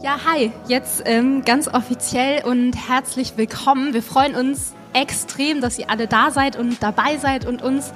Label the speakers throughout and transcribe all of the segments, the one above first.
Speaker 1: Ja, hi, jetzt ähm, ganz offiziell und herzlich willkommen. Wir freuen uns extrem, dass ihr alle da seid und dabei seid und uns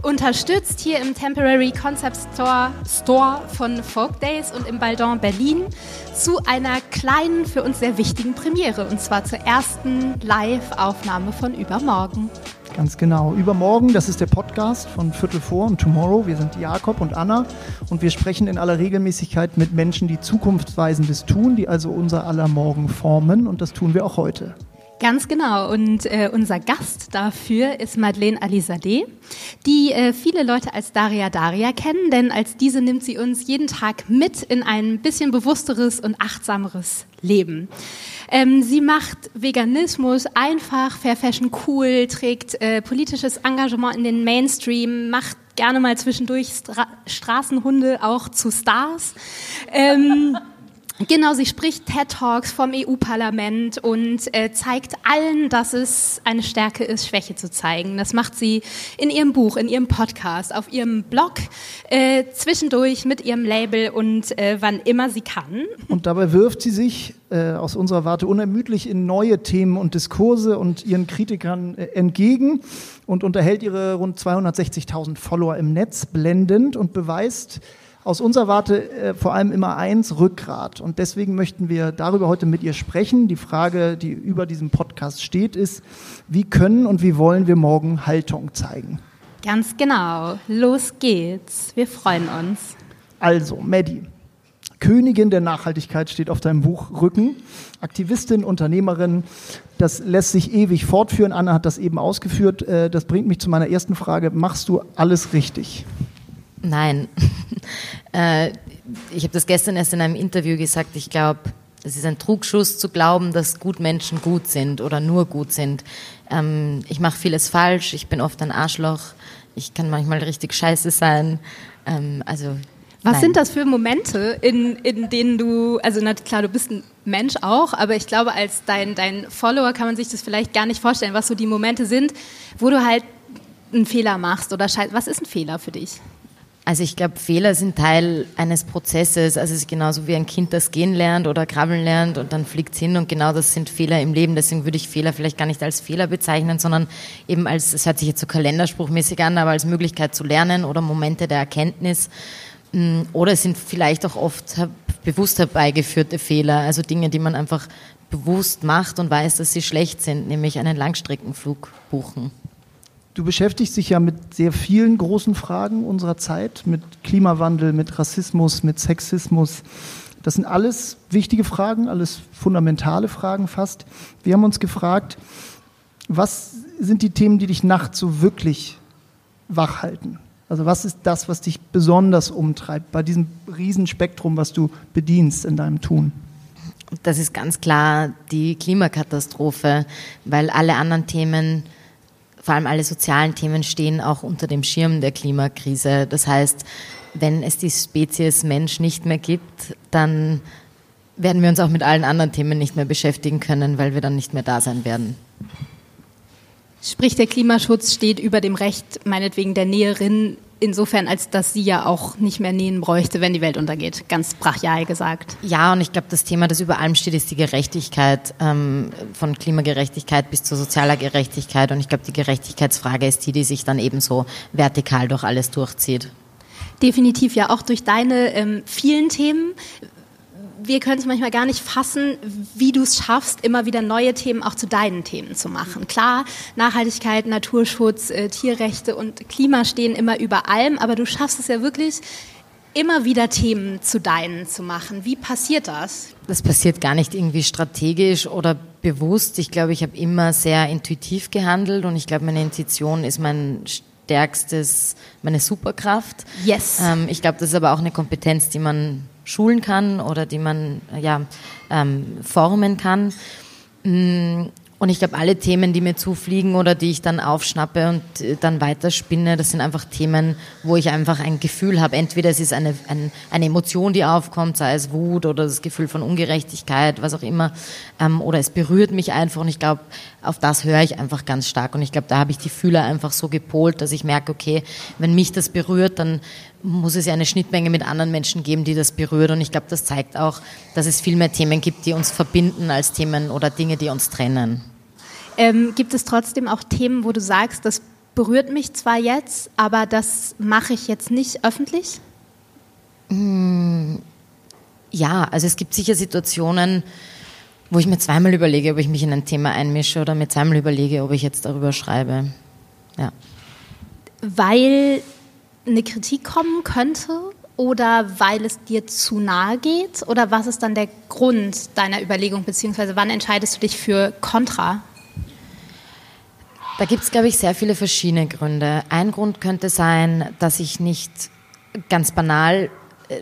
Speaker 1: unterstützt hier im Temporary Concept Store, Store von Folk Days und im Baldon Berlin zu einer kleinen, für uns sehr wichtigen Premiere und zwar zur ersten Live-Aufnahme von Übermorgen.
Speaker 2: Ganz genau. Übermorgen, das ist der Podcast von Viertel vor und Tomorrow. Wir sind Jakob und Anna und wir sprechen in aller Regelmäßigkeit mit Menschen, die Zukunftsweisendes tun, die also unser aller Morgen formen und das tun wir auch heute.
Speaker 1: Ganz genau. Und äh, unser Gast dafür ist Madeleine Alizadeh, die äh, viele Leute als Daria Daria kennen, denn als diese nimmt sie uns jeden Tag mit in ein bisschen bewussteres und achtsameres Leben. Ähm, sie macht Veganismus einfach, Fair Fashion cool, trägt äh, politisches Engagement in den Mainstream, macht gerne mal zwischendurch Stra Straßenhunde auch zu Stars. Ähm, Genau, sie spricht TED Talks vom EU-Parlament und äh, zeigt allen, dass es eine Stärke ist, Schwäche zu zeigen. Das macht sie in ihrem Buch, in ihrem Podcast, auf ihrem Blog, äh, zwischendurch mit ihrem Label und äh, wann immer sie kann.
Speaker 2: Und dabei wirft sie sich äh, aus unserer Warte unermüdlich in neue Themen und Diskurse und ihren Kritikern äh, entgegen und unterhält ihre rund 260.000 Follower im Netz blendend und beweist, aus unserer Warte äh, vor allem immer eins, Rückgrat. Und deswegen möchten wir darüber heute mit ihr sprechen. Die Frage, die über diesem Podcast steht, ist, wie können und wie wollen wir morgen Haltung zeigen?
Speaker 1: Ganz genau. Los geht's. Wir freuen uns.
Speaker 2: Also, Maddie. Königin der Nachhaltigkeit steht auf deinem Buch Rücken. Aktivistin, Unternehmerin, das lässt sich ewig fortführen. Anna hat das eben ausgeführt. Äh, das bringt mich zu meiner ersten Frage. Machst du alles richtig?
Speaker 3: Nein. äh, ich habe das gestern erst in einem Interview gesagt. Ich glaube, es ist ein Trugschuss zu glauben, dass Gutmenschen gut sind oder nur gut sind. Ähm, ich mache vieles falsch. Ich bin oft ein Arschloch. Ich kann manchmal richtig scheiße sein. Ähm, also
Speaker 1: was Nein. sind das für Momente, in, in denen du, also na klar, du bist ein Mensch auch, aber ich glaube, als dein, dein Follower kann man sich das vielleicht gar nicht vorstellen, was so die Momente sind, wo du halt einen Fehler machst oder scheiße. Was ist ein Fehler für dich?
Speaker 3: Also ich glaube, Fehler sind Teil eines Prozesses. Also es ist genauso wie ein Kind, das gehen lernt oder krabbeln lernt und dann fliegt es hin und genau das sind Fehler im Leben. Deswegen würde ich Fehler vielleicht gar nicht als Fehler bezeichnen, sondern eben als, es hört sich jetzt so kalenderspruchmäßig an, aber als Möglichkeit zu lernen oder Momente der Erkenntnis. Mm, oder es sind vielleicht auch oft bewusst herbeigeführte Fehler, also Dinge, die man einfach bewusst macht und weiß, dass sie schlecht sind, nämlich einen Langstreckenflug buchen.
Speaker 2: Du beschäftigst dich ja mit sehr vielen großen Fragen unserer Zeit, mit Klimawandel, mit Rassismus, mit Sexismus. Das sind alles wichtige Fragen, alles fundamentale Fragen fast. Wir haben uns gefragt, was sind die Themen, die dich nachts so wirklich wach halten? Also was ist das, was dich besonders umtreibt bei diesem Riesenspektrum, was du bedienst in deinem Tun?
Speaker 3: Das ist ganz klar die Klimakatastrophe, weil alle anderen Themen vor allem alle sozialen Themen stehen auch unter dem Schirm der Klimakrise. Das heißt, wenn es die Spezies Mensch nicht mehr gibt, dann werden wir uns auch mit allen anderen Themen nicht mehr beschäftigen können, weil wir dann nicht mehr da sein werden.
Speaker 1: Sprich, der Klimaschutz steht über dem Recht, meinetwegen der Näherin insofern, als dass sie ja auch nicht mehr nähen bräuchte, wenn die Welt untergeht, ganz brachial gesagt.
Speaker 3: Ja, und ich glaube, das Thema, das über allem steht, ist die Gerechtigkeit, ähm, von Klimagerechtigkeit bis zu sozialer Gerechtigkeit. Und ich glaube, die Gerechtigkeitsfrage ist die, die sich dann eben so vertikal durch alles durchzieht.
Speaker 1: Definitiv ja auch durch deine ähm, vielen Themen wir können es manchmal gar nicht fassen, wie du es schaffst, immer wieder neue Themen auch zu deinen Themen zu machen. Klar, Nachhaltigkeit, Naturschutz, äh, Tierrechte und Klima stehen immer über allem, aber du schaffst es ja wirklich, immer wieder Themen zu deinen zu machen. Wie passiert das?
Speaker 3: Das passiert gar nicht irgendwie strategisch oder bewusst. Ich glaube, ich habe immer sehr intuitiv gehandelt und ich glaube, meine Intuition ist mein stärkstes, meine Superkraft.
Speaker 1: Yes.
Speaker 3: Ähm, ich glaube, das ist aber auch eine Kompetenz, die man schulen kann oder die man ja, ähm, formen kann. Mm, Und ich glaube, alle Themen, die mir zufliegen oder die ich dann aufschnappe und äh, dann weiterspinne, das sind einfach Themen, wo ich einfach ein Gefühl habe. Entweder es ist eine, ein, eine Emotion, die aufkommt, sei es Wut oder das Gefühl von Ungerechtigkeit, was auch immer, ähm, oder es berührt mich einfach. Und ich glaube, auf das höre ich einfach ganz stark. Und ich glaube, da habe ich die Fühler einfach so gepolt, dass ich merke, okay, wenn mich das berührt, dann muss es ja eine Schnittmenge mit anderen Menschen geben, die das berührt. Und ich glaube, das zeigt auch, dass es viel mehr Themen gibt, die uns verbinden, als Themen oder Dinge, die uns trennen.
Speaker 1: Ähm, gibt es trotzdem auch Themen, wo du sagst, das berührt mich zwar jetzt, aber das mache ich jetzt nicht öffentlich?
Speaker 3: Hm, ja, also es gibt sicher Situationen, wo ich mir zweimal überlege, ob ich mich in ein Thema einmische oder mir zweimal überlege, ob ich jetzt darüber schreibe. Ja.
Speaker 1: Weil eine Kritik kommen könnte oder weil es dir zu nahe geht? Oder was ist dann der Grund deiner Überlegung, beziehungsweise wann entscheidest du dich für Kontra?
Speaker 3: Da gibt es, glaube ich, sehr viele verschiedene Gründe. Ein Grund könnte sein, dass ich nicht ganz banal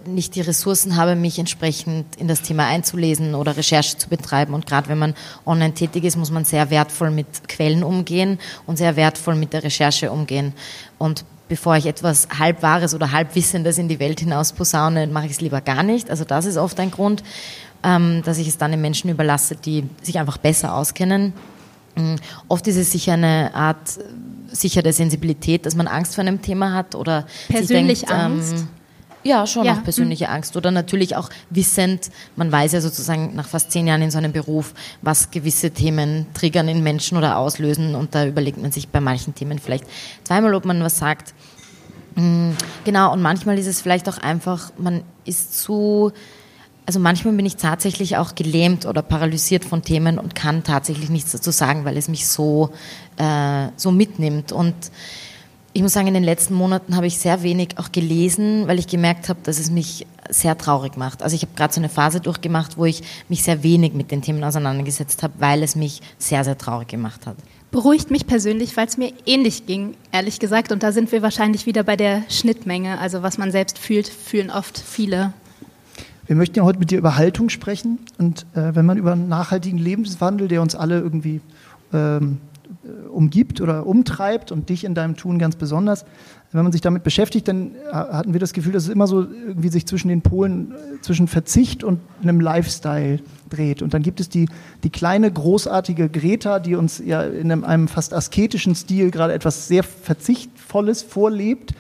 Speaker 3: nicht die Ressourcen habe, mich entsprechend in das Thema einzulesen oder Recherche zu betreiben. Und gerade wenn man online tätig ist, muss man sehr wertvoll mit Quellen umgehen und sehr wertvoll mit der Recherche umgehen. Und bevor ich etwas Halbwahres oder Halbwissendes in die Welt hinaus posaune, mache ich es lieber gar nicht. Also das ist oft ein Grund, ähm, dass ich es dann den Menschen überlasse, die sich einfach besser auskennen. Mm, oft ist es sicher eine Art sicher der Sensibilität, dass man Angst vor einem Thema hat oder
Speaker 1: persönlich denkt, ähm, Angst. Ähm,
Speaker 3: ja, schon ja. auch persönliche mhm. Angst oder natürlich auch wissend, man weiß ja sozusagen nach fast zehn Jahren in so einem Beruf, was gewisse Themen triggern in Menschen oder auslösen und da überlegt man sich bei manchen Themen vielleicht zweimal, ob man was sagt. Mhm, genau, und manchmal ist es vielleicht auch einfach, man ist zu, also manchmal bin ich tatsächlich auch gelähmt oder paralysiert von Themen und kann tatsächlich nichts dazu sagen, weil es mich so, äh, so mitnimmt. Und ich muss sagen, in den letzten Monaten habe ich sehr wenig auch gelesen, weil ich gemerkt habe, dass es mich sehr traurig macht. Also ich habe gerade so eine Phase durchgemacht, wo ich mich sehr wenig mit den Themen auseinandergesetzt habe, weil es mich sehr, sehr traurig gemacht hat
Speaker 1: beruhigt mich persönlich, weil es mir ähnlich ging, ehrlich gesagt. Und da sind wir wahrscheinlich wieder bei der Schnittmenge. Also was man selbst fühlt, fühlen oft viele.
Speaker 2: Wir möchten ja heute mit dir über Haltung sprechen. Und äh, wenn man über einen nachhaltigen Lebenswandel, der uns alle irgendwie ähm, umgibt oder umtreibt und dich in deinem Tun ganz besonders, wenn man sich damit beschäftigt, dann äh, hatten wir das Gefühl, dass es immer so irgendwie sich zwischen den Polen, äh, zwischen Verzicht und einem Lifestyle dreht. Und dann gibt es die, die kleine, großartige Greta, die uns ja in einem, einem fast asketischen Stil gerade etwas sehr Verzichtvolles vorlebt.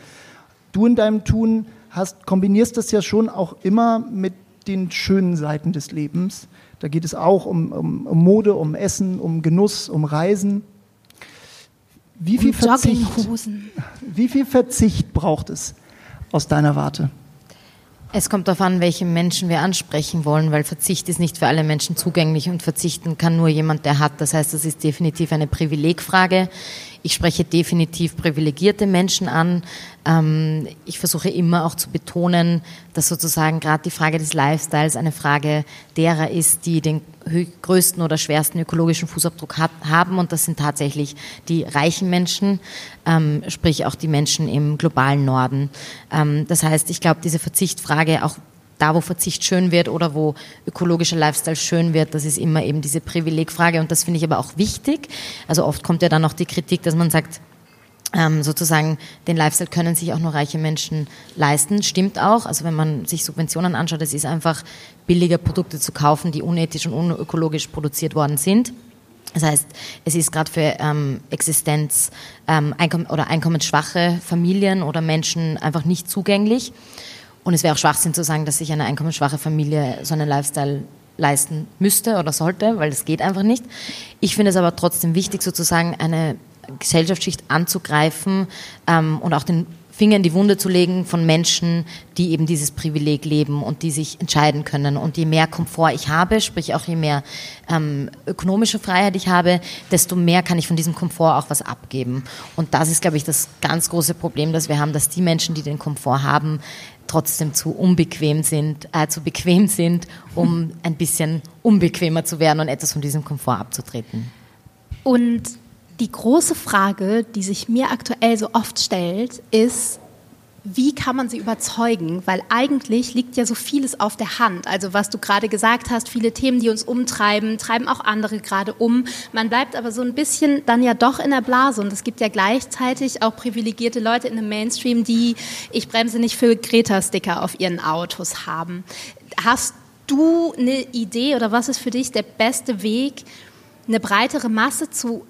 Speaker 2: Du in deinem Tun hast, kombinierst das ja schon auch immer mit den schönen Seiten des Lebens. Da geht es auch um, um, um Mode, um Essen, um Genuss, um Reisen. Wie viel, Verzicht, wie viel Verzicht braucht es aus deiner Warte?
Speaker 3: Es kommt darauf an, welche Menschen wir ansprechen wollen, weil Verzicht ist nicht für alle Menschen zugänglich und verzichten kann nur jemand, der hat. Das heißt, das ist definitiv eine Privilegfrage. Ich spreche definitiv privilegierte Menschen an. Ähm, ich versuche immer auch zu betonen, dass sozusagen gerade die Frage des Lifestyles eine Frage derer ist, die den größten oder schwersten ökologischen Fußabdruck haben. Und das sind tatsächlich die reichen Menschen, ähm, sprich auch die Menschen im globalen Norden. Ähm, das heißt, ich glaube, diese Verzichtfrage auch da, wo Verzicht schön wird oder wo ökologischer Lifestyle schön wird, das ist immer eben diese Privilegfrage und das finde ich aber auch wichtig. Also oft kommt ja dann noch die Kritik, dass man sagt, ähm, sozusagen den Lifestyle können sich auch nur reiche Menschen leisten. Stimmt auch. Also wenn man sich Subventionen anschaut, es ist einfach billiger Produkte zu kaufen, die unethisch und unökologisch produziert worden sind. Das heißt, es ist gerade für ähm, Existenz ähm, Einkommen oder einkommensschwache Familien oder Menschen einfach nicht zugänglich. Und es wäre auch Schwachsinn zu sagen, dass sich eine einkommensschwache Familie so einen Lifestyle leisten müsste oder sollte, weil das geht einfach nicht. Ich finde es aber trotzdem wichtig, sozusagen eine Gesellschaftsschicht anzugreifen ähm, und auch den Finger in die Wunde zu legen von Menschen, die eben dieses Privileg leben und die sich entscheiden können. Und je mehr Komfort ich habe, sprich auch je mehr ähm, ökonomische Freiheit ich habe, desto mehr kann ich von diesem Komfort auch was abgeben. Und das ist, glaube ich, das ganz große Problem, das wir haben, dass die Menschen, die den Komfort haben, trotzdem zu unbequem sind, äh, zu bequem sind, um ein bisschen unbequemer zu werden und etwas von diesem Komfort abzutreten.
Speaker 1: Und die große Frage, die sich mir aktuell so oft stellt, ist, wie kann man sie überzeugen? Weil eigentlich liegt ja so vieles auf der Hand. Also was du gerade gesagt hast, viele Themen, die uns umtreiben, treiben auch andere gerade um. Man bleibt aber so ein bisschen dann ja doch in der Blase. Und es gibt ja gleichzeitig auch privilegierte Leute in dem Mainstream, die ich bremse nicht für Greta-Sticker auf ihren Autos haben. Hast du eine Idee oder was ist für dich der beste Weg, eine breitere Masse zu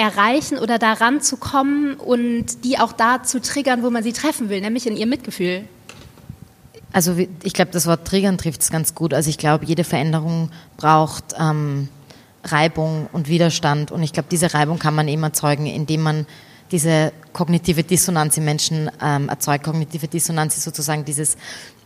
Speaker 1: erreichen oder daran zu kommen und die auch da zu triggern, wo man sie treffen will, nämlich in ihr Mitgefühl?
Speaker 3: Also ich glaube, das Wort triggern trifft es ganz gut. Also ich glaube, jede Veränderung braucht ähm, Reibung und Widerstand. Und ich glaube, diese Reibung kann man eben erzeugen, indem man diese kognitive Dissonanz im Menschen ähm, erzeugt. Kognitive Dissonanz ist sozusagen dieses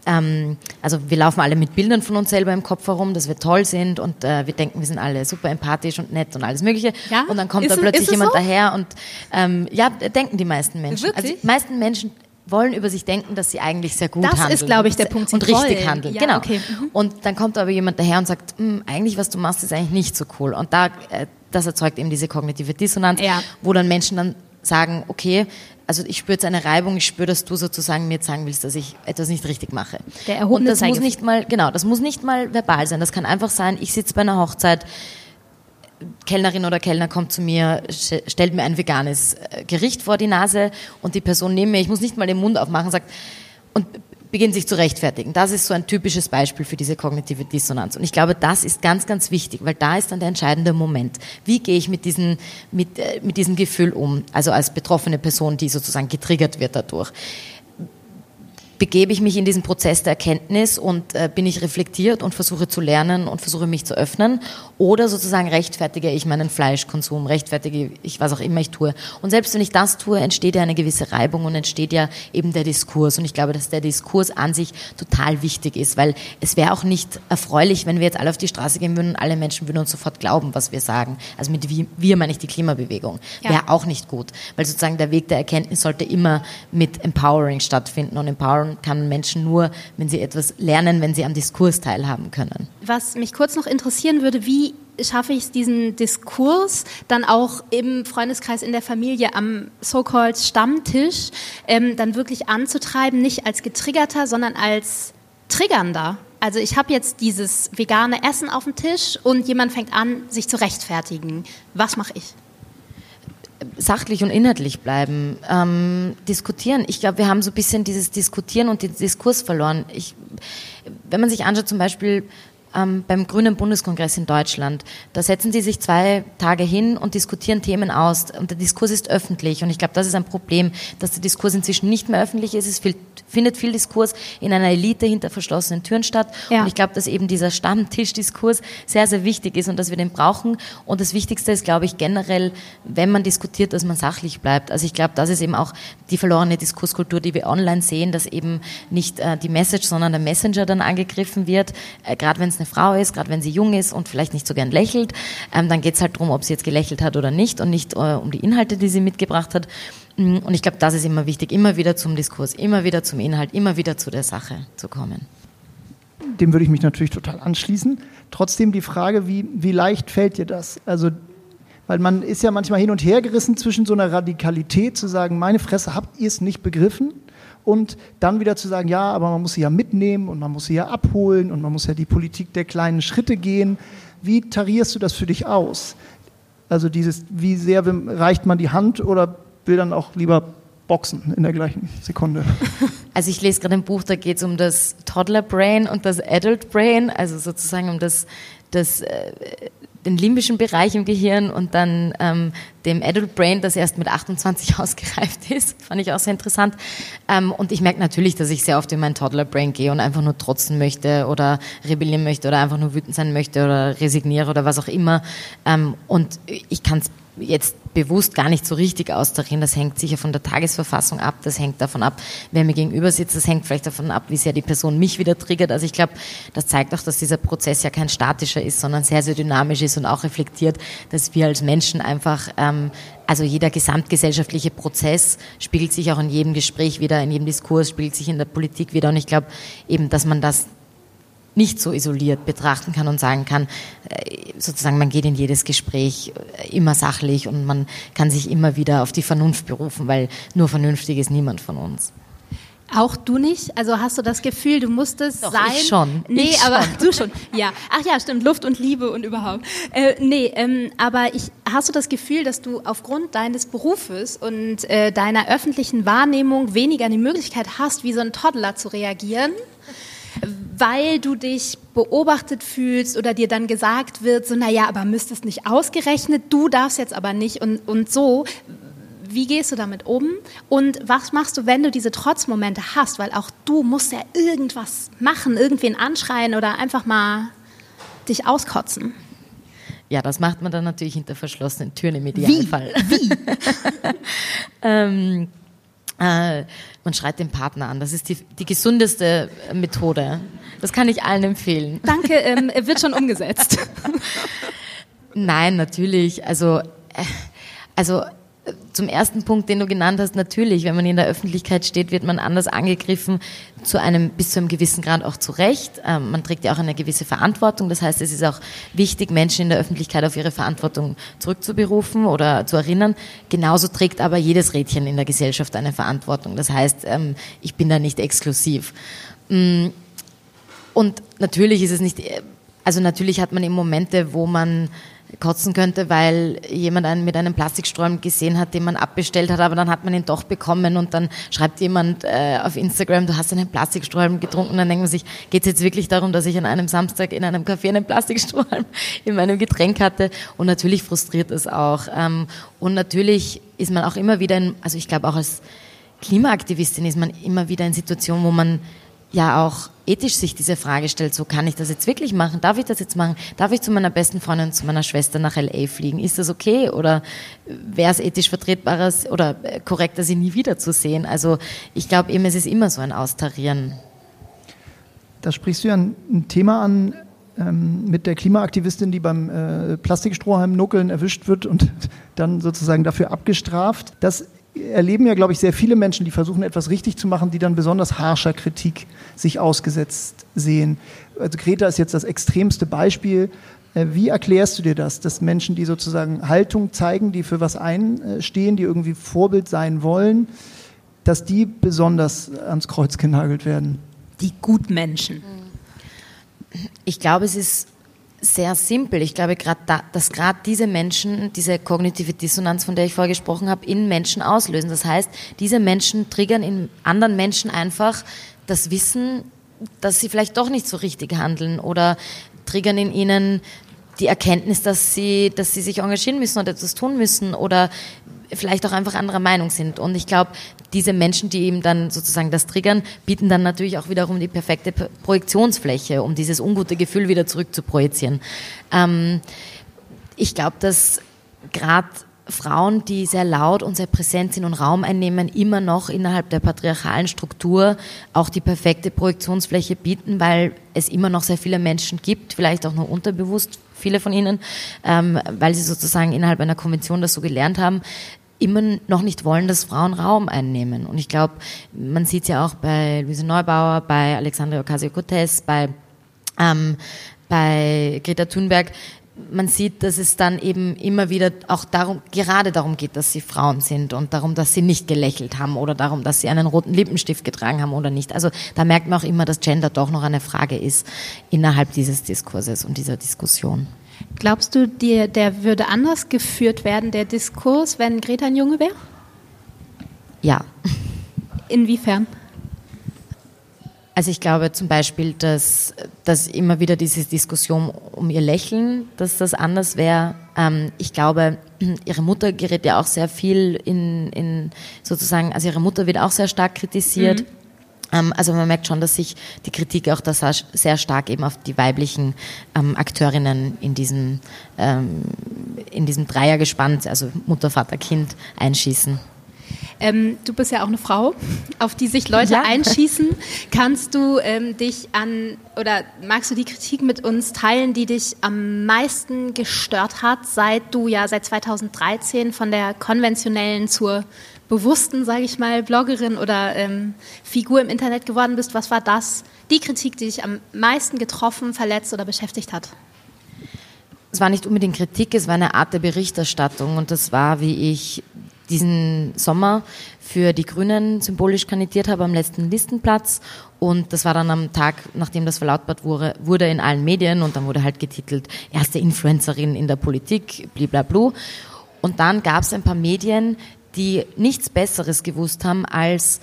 Speaker 3: ähm, also wir laufen alle mit Bildern von uns selber im Kopf herum, dass wir toll sind und äh, wir denken, wir sind alle super empathisch und nett und alles Mögliche. Ja? Und dann kommt ist da plötzlich jemand so? daher und ähm, ja, denken die meisten Menschen.
Speaker 1: Wirklich?
Speaker 3: Also die meisten Menschen wollen über sich denken, dass sie eigentlich sehr gut das handeln.
Speaker 1: Das ist, glaube ich, der Punkt.
Speaker 3: Und richtig wollen. handeln. Ja, genau. Okay. Mhm. Und dann kommt aber jemand daher und sagt, hm, eigentlich was du machst, ist eigentlich nicht so cool. Und da, äh, das erzeugt eben diese kognitive Dissonanz, ja. wo dann Menschen dann sagen, okay, also ich spüre jetzt eine Reibung, ich spüre, dass du sozusagen mir jetzt sagen willst, dass ich etwas nicht richtig mache.
Speaker 1: Der erhobene
Speaker 3: Und das muss nicht mal, genau, das muss nicht mal verbal sein. Das kann einfach sein, ich sitze bei einer Hochzeit, Kellnerin oder Kellner kommt zu mir, stellt mir ein veganes äh, Gericht vor die Nase und die Person neben mir, ich muss nicht mal den Mund aufmachen, sagt, und beginnen sich zu rechtfertigen. Das ist so ein typisches Beispiel für diese kognitive Dissonanz. Und ich glaube, das ist ganz, ganz wichtig, weil da ist dann der entscheidende Moment. Wie gehe ich mit, diesen, mit, äh, mit diesem Gefühl um? Also als betroffene Person, die sozusagen getriggert wird dadurch begebe ich mich in diesen Prozess der Erkenntnis und äh, bin ich reflektiert und versuche zu lernen und versuche mich zu öffnen oder sozusagen rechtfertige ich meinen Fleischkonsum, rechtfertige ich was auch immer ich tue. Und selbst wenn ich das tue, entsteht ja eine gewisse Reibung und entsteht ja eben der Diskurs. Und ich glaube, dass der Diskurs an sich total wichtig ist, weil es wäre auch nicht erfreulich, wenn wir jetzt alle auf die Straße gehen würden und alle Menschen würden uns sofort glauben, was wir sagen. Also mit wir, wir meine ich die Klimabewegung. Ja. Wäre auch nicht gut, weil sozusagen der Weg der Erkenntnis sollte immer mit Empowering stattfinden und Empowering kann Menschen nur, wenn sie etwas lernen, wenn sie am Diskurs teilhaben können.
Speaker 1: Was mich kurz noch interessieren würde, wie schaffe ich es, diesen Diskurs dann auch im Freundeskreis, in der Familie, am so-called Stammtisch, ähm, dann wirklich anzutreiben, nicht als getriggerter, sondern als triggernder. Also ich habe jetzt dieses vegane Essen auf dem Tisch und jemand fängt an, sich zu rechtfertigen. Was mache ich?
Speaker 3: Sachlich und inhaltlich bleiben, ähm, diskutieren. Ich glaube, wir haben so ein bisschen dieses Diskutieren und den Diskurs verloren. Ich, wenn man sich anschaut, zum Beispiel ähm, beim Grünen Bundeskongress in Deutschland. Da setzen sie sich zwei Tage hin und diskutieren Themen aus. Und der Diskurs ist öffentlich. Und ich glaube, das ist ein Problem, dass der Diskurs inzwischen nicht mehr öffentlich ist. Es viel, findet viel Diskurs in einer Elite hinter verschlossenen Türen statt. Ja. Und ich glaube, dass eben dieser Stammtischdiskurs sehr, sehr wichtig ist und dass wir den brauchen. Und das Wichtigste ist, glaube ich, generell, wenn man diskutiert, dass man sachlich bleibt. Also ich glaube, das ist eben auch die verlorene Diskurskultur, die wir online sehen, dass eben nicht äh, die Message, sondern der Messenger dann angegriffen wird. Äh, Gerade wenn es eine Frau ist, gerade wenn sie jung ist und vielleicht nicht so gern lächelt, ähm, dann geht es halt darum, ob sie jetzt gelächelt hat oder nicht und nicht äh, um die Inhalte, die sie mitgebracht hat. Mm, und ich glaube, das ist immer wichtig, immer wieder zum Diskurs, immer wieder zum Inhalt, immer wieder zu der Sache zu kommen.
Speaker 2: Dem würde ich mich natürlich total anschließen. Trotzdem die Frage, wie, wie leicht fällt dir das? Also weil man ist ja manchmal hin und her gerissen zwischen so einer Radikalität zu sagen, meine Fresse, habt ihr es nicht begriffen? Und dann wieder zu sagen, ja, aber man muss sie ja mitnehmen und man muss sie ja abholen und man muss ja die Politik der kleinen Schritte gehen. Wie tarierst du das für dich aus? Also dieses, wie sehr reicht man die Hand oder will dann auch lieber boxen in der gleichen Sekunde?
Speaker 3: Also ich lese gerade ein Buch, da geht es um das Toddler Brain und das Adult Brain, also sozusagen um das, das äh, den limbischen Bereich im Gehirn und dann ähm, dem Adult Brain, das erst mit 28 ausgereift ist. Fand ich auch sehr interessant. Ähm, und ich merke natürlich, dass ich sehr oft in mein Toddler Brain gehe und einfach nur trotzen möchte oder rebellieren möchte oder einfach nur wütend sein möchte oder resigniere oder was auch immer. Ähm, und ich kann es jetzt bewusst gar nicht so richtig austarieren. Das hängt sicher von der Tagesverfassung ab, das hängt davon ab, wer mir gegenüber sitzt, das hängt vielleicht davon ab, wie sehr die Person mich wieder triggert. Also ich glaube, das zeigt auch, dass dieser Prozess ja kein statischer ist, sondern sehr, sehr dynamisch ist und auch reflektiert, dass wir als Menschen einfach, ähm, also jeder gesamtgesellschaftliche Prozess spiegelt sich auch in jedem Gespräch wieder, in jedem Diskurs, spiegelt sich in der Politik wieder und ich glaube eben, dass man das nicht so isoliert betrachten kann und sagen kann, äh, sozusagen man geht in jedes Gespräch äh, immer sachlich und man kann sich immer wieder auf die Vernunft berufen, weil nur vernünftig ist niemand von uns.
Speaker 1: Auch du nicht? Also hast du das Gefühl, du musstest
Speaker 3: Doch,
Speaker 1: sein?
Speaker 3: Ich schon.
Speaker 1: Nee,
Speaker 3: ich
Speaker 1: aber
Speaker 3: schon.
Speaker 1: du schon. Ja. Ach ja, stimmt. Luft und Liebe und überhaupt. Äh, nee, ähm, aber ich, hast du das Gefühl, dass du aufgrund deines Berufes und äh, deiner öffentlichen Wahrnehmung weniger die Möglichkeit hast, wie so ein Toddler zu reagieren? Weil du dich beobachtet fühlst oder dir dann gesagt wird, so, naja, aber müsstest nicht ausgerechnet, du darfst jetzt aber nicht und, und so. Wie gehst du damit um? Und was machst du, wenn du diese Trotzmomente hast? Weil auch du musst ja irgendwas machen, irgendwen anschreien oder einfach mal dich auskotzen.
Speaker 3: Ja, das macht man dann natürlich hinter verschlossenen Türen im Idealfall.
Speaker 1: Wie?
Speaker 3: ähm, äh, man schreit den Partner an. Das ist die, die gesundeste Methode. Das kann ich allen empfehlen.
Speaker 1: Danke, ähm, wird schon umgesetzt.
Speaker 3: Nein, natürlich. Also, äh, also zum ersten Punkt, den du genannt hast, natürlich, wenn man in der Öffentlichkeit steht, wird man anders angegriffen, zu einem, bis zu einem gewissen Grad auch zu Recht. Ähm, man trägt ja auch eine gewisse Verantwortung. Das heißt, es ist auch wichtig, Menschen in der Öffentlichkeit auf ihre Verantwortung zurückzuberufen oder zu erinnern. Genauso trägt aber jedes Rädchen in der Gesellschaft eine Verantwortung. Das heißt, ähm, ich bin da nicht exklusiv. Mm, und natürlich ist es nicht, also natürlich hat man eben Momente, wo man kotzen könnte, weil jemand einen mit einem Plastiksträum gesehen hat, den man abbestellt hat, aber dann hat man ihn doch bekommen und dann schreibt jemand äh, auf Instagram, du hast einen Plastiksträum getrunken, dann denkt man sich, geht es jetzt wirklich darum, dass ich an einem Samstag in einem Café einen Plastiksträum in meinem Getränk hatte? Und natürlich frustriert es auch. Ähm, und natürlich ist man auch immer wieder, in, also ich glaube auch als Klimaaktivistin ist man immer wieder in Situationen, wo man ja auch ethisch sich diese Frage stellt, so kann ich das jetzt wirklich machen? Darf ich das jetzt machen? Darf ich zu meiner besten Freundin, zu meiner Schwester nach LA fliegen? Ist das okay? Oder wäre es ethisch vertretbarer oder korrekter, sie nie wiederzusehen? Also ich glaube eben, es ist immer so ein Austarieren.
Speaker 2: Da sprichst du ja ein, ein Thema an ähm, mit der Klimaaktivistin, die beim äh, Plastikstrohhalm nuckeln erwischt wird und dann sozusagen dafür abgestraft. Das erleben ja, glaube ich, sehr viele Menschen, die versuchen, etwas richtig zu machen, die dann besonders harscher Kritik sich ausgesetzt sehen. Also Greta ist jetzt das extremste Beispiel. Wie erklärst du dir das, dass Menschen, die sozusagen Haltung zeigen, die für was einstehen, die irgendwie Vorbild sein wollen, dass die besonders ans Kreuz genagelt werden?
Speaker 1: Die Gutmenschen.
Speaker 3: Ich glaube, es ist sehr simpel. Ich glaube, grad da, dass gerade diese Menschen diese kognitive Dissonanz, von der ich vorher gesprochen habe, in Menschen auslösen. Das heißt, diese Menschen triggern in anderen Menschen einfach das Wissen, dass sie vielleicht doch nicht so richtig handeln oder triggern in ihnen die Erkenntnis, dass sie, dass sie sich engagieren müssen oder etwas tun müssen oder vielleicht auch einfach anderer Meinung sind. Und ich glaube, diese Menschen, die eben dann sozusagen das triggern, bieten dann natürlich auch wiederum die perfekte Projektionsfläche, um dieses ungute Gefühl wieder zurück zu projizieren. Ähm, ich glaube, dass gerade Frauen, die sehr laut und sehr präsent sind und Raum einnehmen, immer noch innerhalb der patriarchalen Struktur auch die perfekte Projektionsfläche bieten, weil es immer noch sehr viele Menschen gibt, vielleicht auch nur unterbewusst, viele von ihnen, ähm, weil sie sozusagen innerhalb einer Konvention das so gelernt haben, immer noch nicht wollen, dass Frauen Raum einnehmen. Und ich glaube, man sieht es ja auch bei Luise Neubauer, bei Alexandria Ocasio-Cortez, bei, ähm, bei Greta Thunberg, man sieht, dass es dann eben immer wieder auch darum, gerade darum geht, dass sie Frauen sind und darum, dass sie nicht gelächelt haben oder darum, dass sie einen roten Lippenstift getragen haben oder nicht. Also da merkt man auch immer, dass Gender doch noch eine Frage ist innerhalb dieses Diskurses und dieser Diskussion.
Speaker 1: Glaubst du, dir, der würde anders geführt werden, der Diskurs, wenn Greta ein Junge wäre?
Speaker 3: Ja.
Speaker 1: Inwiefern?
Speaker 3: Also ich glaube zum Beispiel, dass, dass immer wieder diese Diskussion um ihr Lächeln, dass das anders wäre. Ähm, ich glaube, ihre Mutter gerät ja auch sehr viel in, in sozusagen, also ihre Mutter wird auch sehr stark kritisiert. Mhm. Ähm, also man merkt schon, dass sich die Kritik auch das sehr stark eben auf die weiblichen ähm, Akteurinnen in diesem, ähm, in diesem Dreiergespann, also Mutter, Vater, Kind, einschießen.
Speaker 1: Ähm, du bist ja auch eine Frau, auf die sich Leute ja. einschießen. Kannst du ähm, dich an oder magst du die Kritik mit uns teilen, die dich am meisten gestört hat, seit du ja seit 2013 von der konventionellen zur bewussten, sage ich mal, Bloggerin oder ähm, Figur im Internet geworden bist? Was war das, die Kritik, die dich am meisten getroffen, verletzt oder beschäftigt hat?
Speaker 3: Es war nicht unbedingt Kritik, es war eine Art der Berichterstattung und das war, wie ich diesen Sommer für die Grünen symbolisch kandidiert habe am letzten Listenplatz. Und das war dann am Tag, nachdem das verlautbart wurde, wurde in allen Medien und dann wurde halt getitelt, erste Influencerin in der Politik, blablabla. Und dann gab es ein paar Medien, die nichts Besseres gewusst haben, als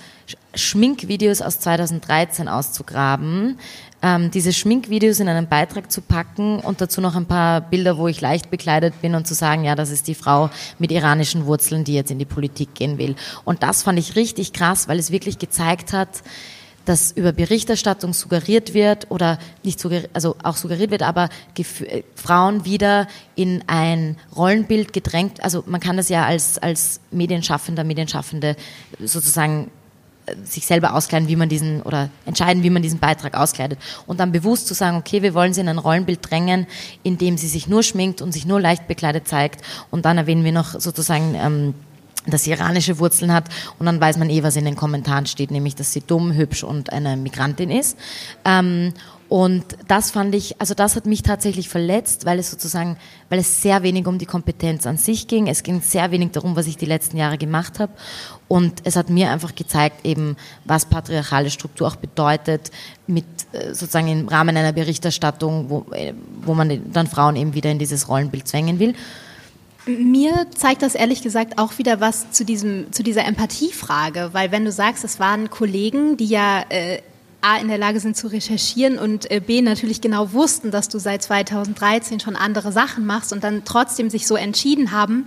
Speaker 3: Schminkvideos aus 2013 auszugraben, ähm, diese Schminkvideos in einen Beitrag zu packen und dazu noch ein paar Bilder, wo ich leicht bekleidet bin und zu sagen, ja, das ist die Frau mit iranischen Wurzeln, die jetzt in die Politik gehen will. Und das fand ich richtig krass, weil es wirklich gezeigt hat, dass über Berichterstattung suggeriert wird oder nicht suggeriert, also auch suggeriert wird, aber äh, Frauen wieder in ein Rollenbild gedrängt. Also man kann das ja als, als Medienschaffender, Medienschaffende sozusagen sich selber auskleiden, wie man diesen oder entscheiden, wie man diesen Beitrag auskleidet und dann bewusst zu sagen, okay, wir wollen sie in ein Rollenbild drängen, in dem sie sich nur schminkt und sich nur leicht bekleidet zeigt und dann erwähnen wir noch sozusagen ähm, dass sie iranische Wurzeln hat und dann weiß man eh, was in den Kommentaren steht, nämlich, dass sie dumm, hübsch und eine Migrantin ist. Ähm, und das fand ich, also das hat mich tatsächlich verletzt, weil es sozusagen, weil es sehr wenig um die Kompetenz an sich ging. Es ging sehr wenig darum, was ich die letzten Jahre gemacht habe. Und es hat mir einfach gezeigt, eben, was patriarchale Struktur auch bedeutet, mit äh, sozusagen im Rahmen einer Berichterstattung, wo, äh, wo man dann Frauen eben wieder in dieses Rollenbild zwängen will.
Speaker 1: Mir zeigt das ehrlich gesagt auch wieder was zu, diesem, zu dieser Empathiefrage, weil wenn du sagst, es waren Kollegen, die ja äh, A, in der Lage sind zu recherchieren und äh, B, natürlich genau wussten, dass du seit 2013 schon andere Sachen machst und dann trotzdem sich so entschieden haben.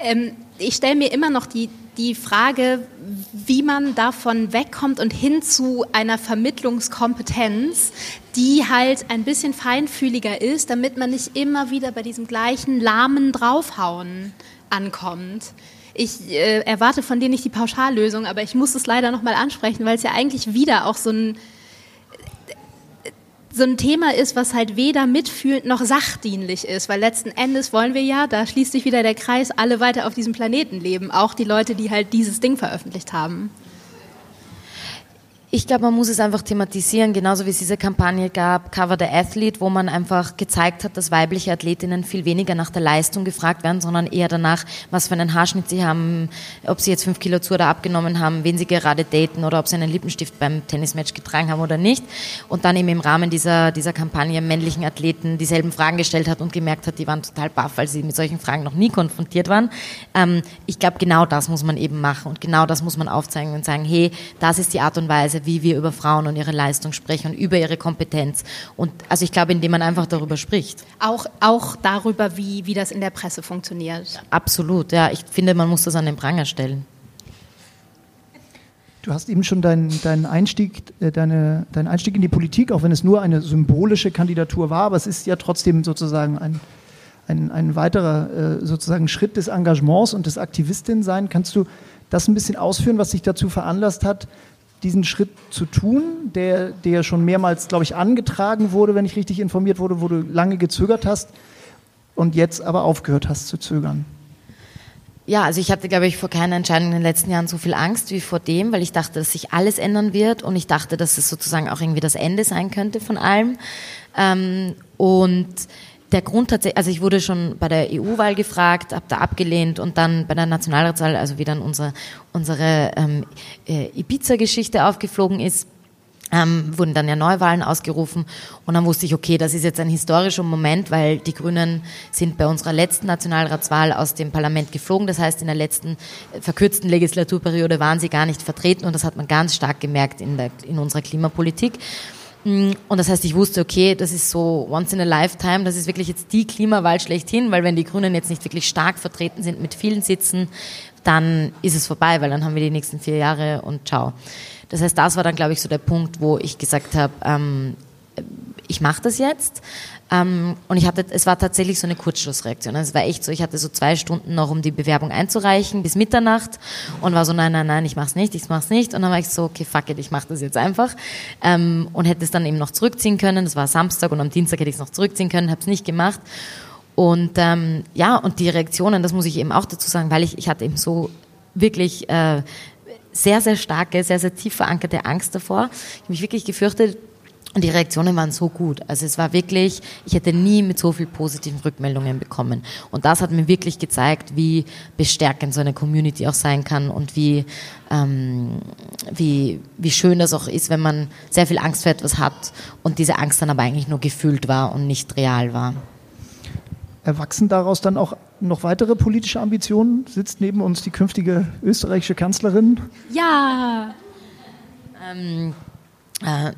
Speaker 1: Ähm, ich stelle mir immer noch die, die Frage, wie man davon wegkommt und hin zu einer Vermittlungskompetenz, die halt ein bisschen feinfühliger ist, damit man nicht immer wieder bei diesem gleichen lahmen Draufhauen ankommt. Ich äh, erwarte von dir nicht die Pauschallösung, aber ich muss es leider nochmal ansprechen, weil es ja eigentlich wieder auch so ein, so ein Thema ist, was halt weder mitfühlend noch sachdienlich ist, weil letzten Endes wollen wir ja, da schließt sich wieder der Kreis, alle weiter auf diesem Planeten leben, auch die Leute, die halt dieses Ding veröffentlicht haben.
Speaker 3: Ich glaube, man muss es einfach thematisieren, genauso wie es diese Kampagne gab, Cover the Athlete, wo man einfach gezeigt hat, dass weibliche Athletinnen viel weniger nach der Leistung gefragt werden, sondern eher danach, was für einen Haarschnitt sie haben, ob sie jetzt fünf Kilo zu oder abgenommen haben, wen sie gerade daten oder ob sie einen Lippenstift beim Tennismatch getragen haben oder nicht. Und dann eben im Rahmen dieser, dieser Kampagne männlichen Athleten dieselben Fragen gestellt hat und gemerkt hat, die waren total baff, weil sie mit solchen Fragen noch nie konfrontiert waren. Ähm, ich glaube, genau das muss man eben machen und genau das muss man aufzeigen und sagen, hey, das ist die Art und Weise, wie wir über Frauen und ihre Leistung sprechen und über ihre Kompetenz. Und also ich glaube, indem man einfach darüber spricht.
Speaker 1: Auch, auch darüber, wie, wie das in der Presse funktioniert.
Speaker 3: Absolut, ja. Ich finde, man muss das an den Pranger stellen.
Speaker 2: Du hast eben schon deinen, deinen, Einstieg, äh, deine, deinen Einstieg in die Politik, auch wenn es nur eine symbolische Kandidatur war, aber es ist ja trotzdem sozusagen ein, ein, ein weiterer äh, sozusagen Schritt des Engagements und des Aktivistin-Sein. Kannst du das ein bisschen ausführen, was dich dazu veranlasst hat, diesen Schritt zu tun, der, der schon mehrmals, glaube ich, angetragen wurde, wenn ich richtig informiert wurde, wo du lange gezögert hast und jetzt aber aufgehört hast zu zögern?
Speaker 3: Ja, also ich hatte, glaube ich, vor keiner Entscheidung in den letzten Jahren so viel Angst wie vor dem, weil ich dachte, dass sich alles ändern wird und ich dachte, dass es sozusagen auch irgendwie das Ende sein könnte von allem. Ähm, und der Grund tatsächlich, also ich wurde schon bei der EU-Wahl gefragt, habe da abgelehnt und dann bei der Nationalratswahl, also wie dann unsere, unsere ähm, äh, Ibiza-Geschichte aufgeflogen ist, ähm, wurden dann ja Neuwahlen ausgerufen und dann wusste ich, okay, das ist jetzt ein historischer Moment, weil die Grünen sind bei unserer letzten Nationalratswahl aus dem Parlament geflogen. Das heißt, in der letzten äh, verkürzten Legislaturperiode waren sie gar nicht vertreten und das hat man ganz stark gemerkt in, der, in unserer Klimapolitik. Und das heißt, ich wusste, okay, das ist so once in a lifetime, das ist wirklich jetzt die Klimawahl schlechthin, weil wenn die Grünen jetzt nicht wirklich stark vertreten sind mit vielen Sitzen, dann ist es vorbei, weil dann haben wir die nächsten vier Jahre und ciao. Das heißt, das war dann, glaube ich, so der Punkt, wo ich gesagt habe, ähm, ich mache das jetzt. Ähm, und ich hatte, es war tatsächlich so eine Kurzschlussreaktion. Also es war echt so, ich hatte so zwei Stunden noch, um die Bewerbung einzureichen, bis Mitternacht und war so, nein, nein, nein, ich mach's nicht, ich mach's nicht. Und dann war ich so, okay, fuck it, ich mach das jetzt einfach. Ähm, und hätte es dann eben noch zurückziehen können. Das war Samstag und am Dienstag hätte ich es noch zurückziehen können, habe es nicht gemacht. Und ähm, ja, und die Reaktionen, das muss ich eben auch dazu sagen, weil ich, ich hatte eben so wirklich äh, sehr, sehr starke, sehr, sehr tief verankerte Angst davor. Ich habe mich wirklich gefürchtet, Und die Reaktionen waren so gut. Also es war wirklich, ich hätte nie mit so viel positiven Rückmeldungen bekommen. Und das hat mir wirklich gezeigt, wie bestärkend so eine Community auch sein kann und wie, ähm, wie, wie schön das auch ist, wenn man sehr viel Angst vor etwas hat und diese Angst dann aber eigentlich nur gefühlt war und nicht real war.
Speaker 2: Erwachsen daraus dann auch noch weitere politische Ambitionen? Sitzt neben uns die künftige österreichische Kanzlerin?
Speaker 1: Ja.
Speaker 3: Ähm, äh,